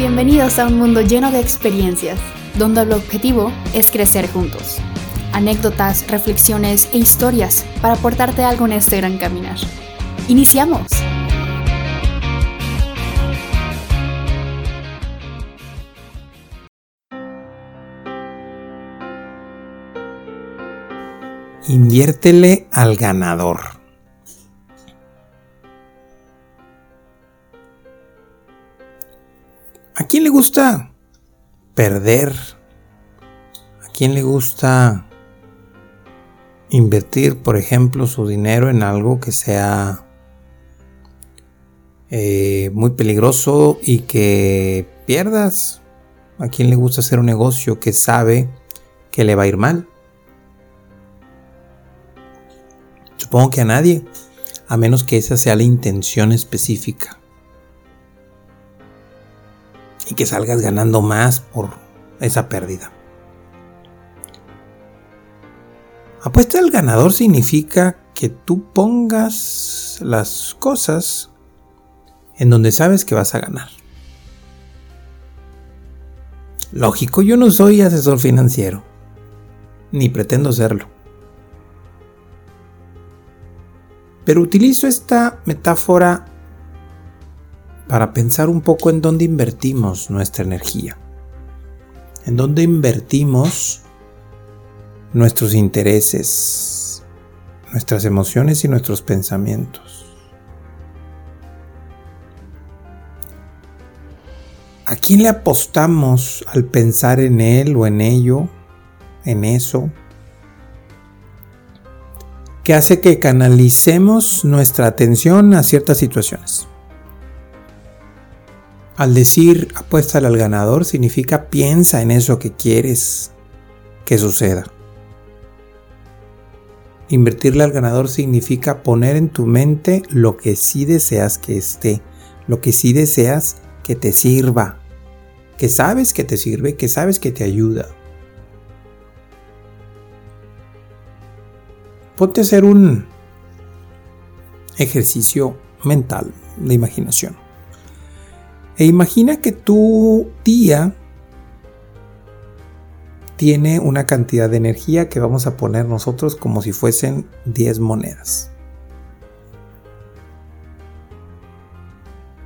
Bienvenidos a un mundo lleno de experiencias, donde el objetivo es crecer juntos. Anécdotas, reflexiones e historias para aportarte algo en este gran caminar. ¡Iniciamos! Inviértele al ganador. ¿A quién le gusta perder? ¿A quién le gusta invertir, por ejemplo, su dinero en algo que sea eh, muy peligroso y que pierdas? ¿A quién le gusta hacer un negocio que sabe que le va a ir mal? Supongo que a nadie, a menos que esa sea la intención específica. Y que salgas ganando más por esa pérdida. Apuesta al ganador significa que tú pongas las cosas en donde sabes que vas a ganar. Lógico, yo no soy asesor financiero, ni pretendo serlo. Pero utilizo esta metáfora para pensar un poco en dónde invertimos nuestra energía. En dónde invertimos nuestros intereses, nuestras emociones y nuestros pensamientos. ¿A quién le apostamos al pensar en él o en ello, en eso? que hace que canalicemos nuestra atención a ciertas situaciones. Al decir apuéstale al ganador significa piensa en eso que quieres que suceda. Invertirle al ganador significa poner en tu mente lo que sí deseas que esté, lo que sí deseas que te sirva, que sabes que te sirve, que sabes que te ayuda. ponte a hacer un ejercicio mental de imaginación. E imagina que tu día tiene una cantidad de energía que vamos a poner nosotros como si fuesen 10 monedas.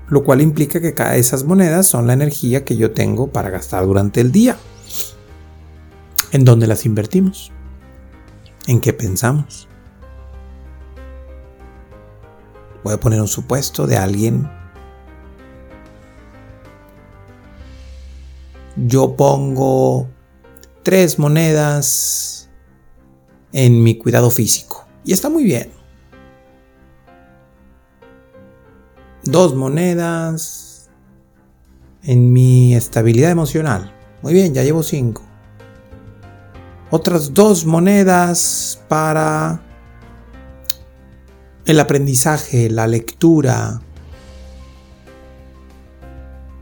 Lo cual implica que cada de esas monedas son la energía que yo tengo para gastar durante el día. ¿En dónde las invertimos? en qué pensamos. Voy a poner un supuesto de alguien. Yo pongo tres monedas en mi cuidado físico. Y está muy bien. Dos monedas en mi estabilidad emocional. Muy bien, ya llevo cinco otras dos monedas para el aprendizaje, la lectura.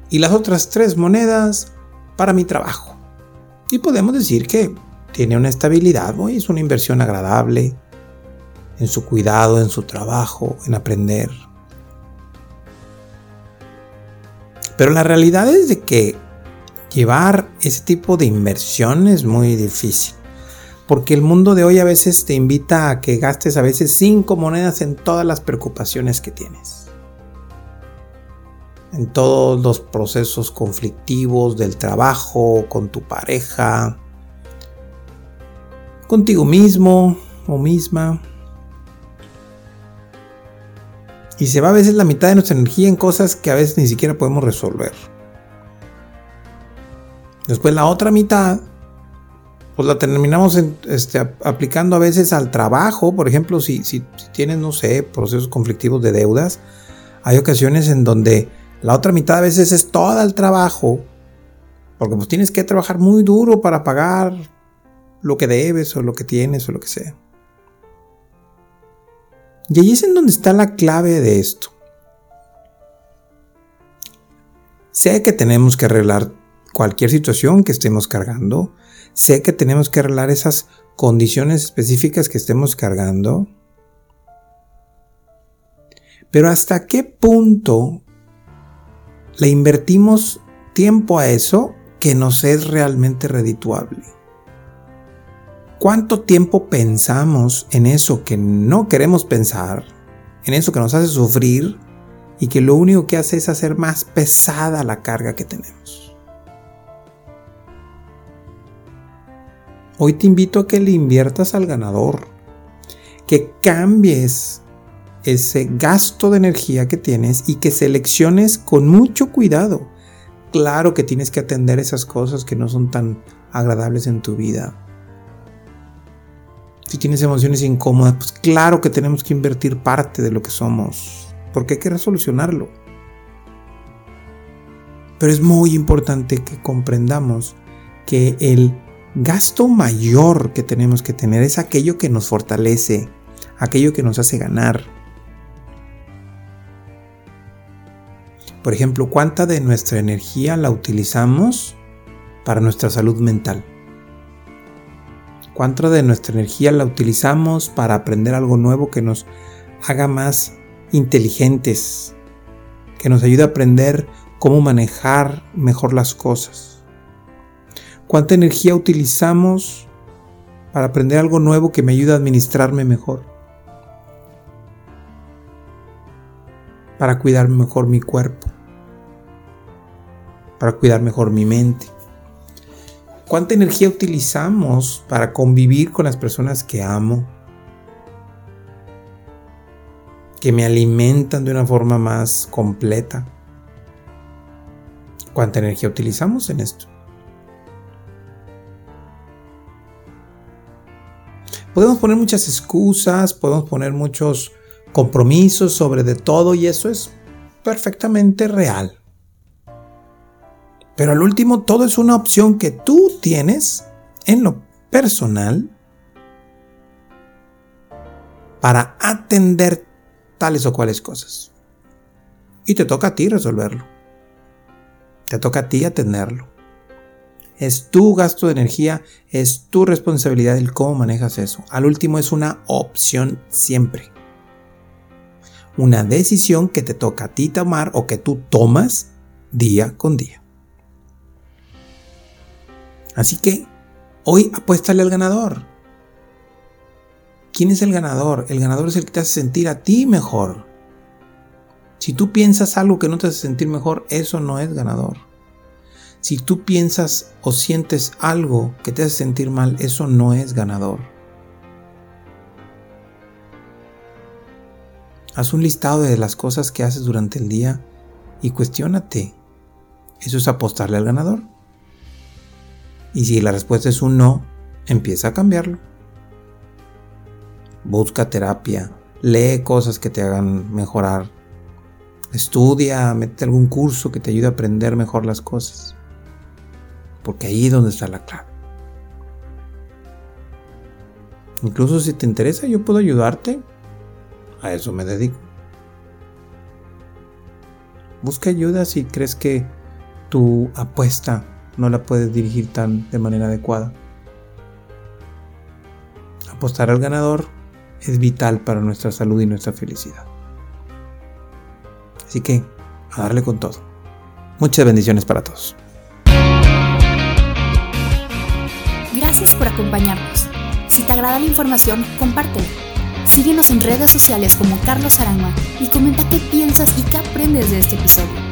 Y las otras tres monedas para mi trabajo. Y podemos decir que tiene una estabilidad, es una inversión agradable en su cuidado, en su trabajo, en aprender. Pero la realidad es de que llevar ese tipo de inversión es muy difícil porque el mundo de hoy a veces te invita a que gastes a veces cinco monedas en todas las preocupaciones que tienes. En todos los procesos conflictivos del trabajo, con tu pareja, contigo mismo o misma. Y se va a veces la mitad de nuestra energía en cosas que a veces ni siquiera podemos resolver. Después la otra mitad pues la terminamos este, aplicando a veces al trabajo. Por ejemplo, si, si, tienes, no sé, procesos conflictivos de deudas, hay ocasiones en donde la otra mitad a veces es todo el trabajo, porque pues tienes que trabajar muy duro para pagar lo que debes o lo que tienes o lo que sea. Y ahí es en donde está la clave de esto. Sé que tenemos que arreglar cualquier situación que estemos cargando, Sé que tenemos que arreglar esas condiciones específicas que estemos cargando. Pero hasta qué punto le invertimos tiempo a eso que nos es realmente redituable? ¿Cuánto tiempo pensamos en eso que no queremos pensar, en eso que nos hace sufrir y que lo único que hace es hacer más pesada la carga que tenemos? Hoy te invito a que le inviertas al ganador, que cambies ese gasto de energía que tienes y que selecciones con mucho cuidado. Claro que tienes que atender esas cosas que no son tan agradables en tu vida. Si tienes emociones incómodas, pues claro que tenemos que invertir parte de lo que somos, porque hay que resolucionarlo. Pero es muy importante que comprendamos que el gasto mayor que tenemos que tener es aquello que nos fortalece, aquello que nos hace ganar. Por ejemplo, ¿cuánta de nuestra energía la utilizamos para nuestra salud mental? ¿Cuánta de nuestra energía la utilizamos para aprender algo nuevo que nos haga más inteligentes, que nos ayude a aprender cómo manejar mejor las cosas? ¿Cuánta energía utilizamos para aprender algo nuevo que me ayude a administrarme mejor? Para cuidar mejor mi cuerpo. Para cuidar mejor mi mente. ¿Cuánta energía utilizamos para convivir con las personas que amo? Que me alimentan de una forma más completa. ¿Cuánta energía utilizamos en esto? Podemos poner muchas excusas, podemos poner muchos compromisos sobre de todo y eso es perfectamente real. Pero al último todo es una opción que tú tienes en lo personal para atender tales o cuales cosas. Y te toca a ti resolverlo. Te toca a ti atenderlo. Es tu gasto de energía, es tu responsabilidad el cómo manejas eso. Al último es una opción siempre. Una decisión que te toca a ti tomar o que tú tomas día con día. Así que hoy apuéstale al ganador. ¿Quién es el ganador? El ganador es el que te hace sentir a ti mejor. Si tú piensas algo que no te hace sentir mejor, eso no es ganador. Si tú piensas o sientes algo que te hace sentir mal, eso no es ganador. Haz un listado de las cosas que haces durante el día y cuestiónate. ¿Eso es apostarle al ganador? Y si la respuesta es un no, empieza a cambiarlo. Busca terapia, lee cosas que te hagan mejorar. Estudia, mete algún curso que te ayude a aprender mejor las cosas porque ahí es donde está la clave. Incluso si te interesa, yo puedo ayudarte. A eso me dedico. Busca ayuda si crees que tu apuesta no la puedes dirigir tan de manera adecuada. Apostar al ganador es vital para nuestra salud y nuestra felicidad. Así que, a darle con todo. Muchas bendiciones para todos. Gracias por acompañarnos. Si te agrada la información, compártela. Síguenos en redes sociales como Carlos Arama y comenta qué piensas y qué aprendes de este episodio.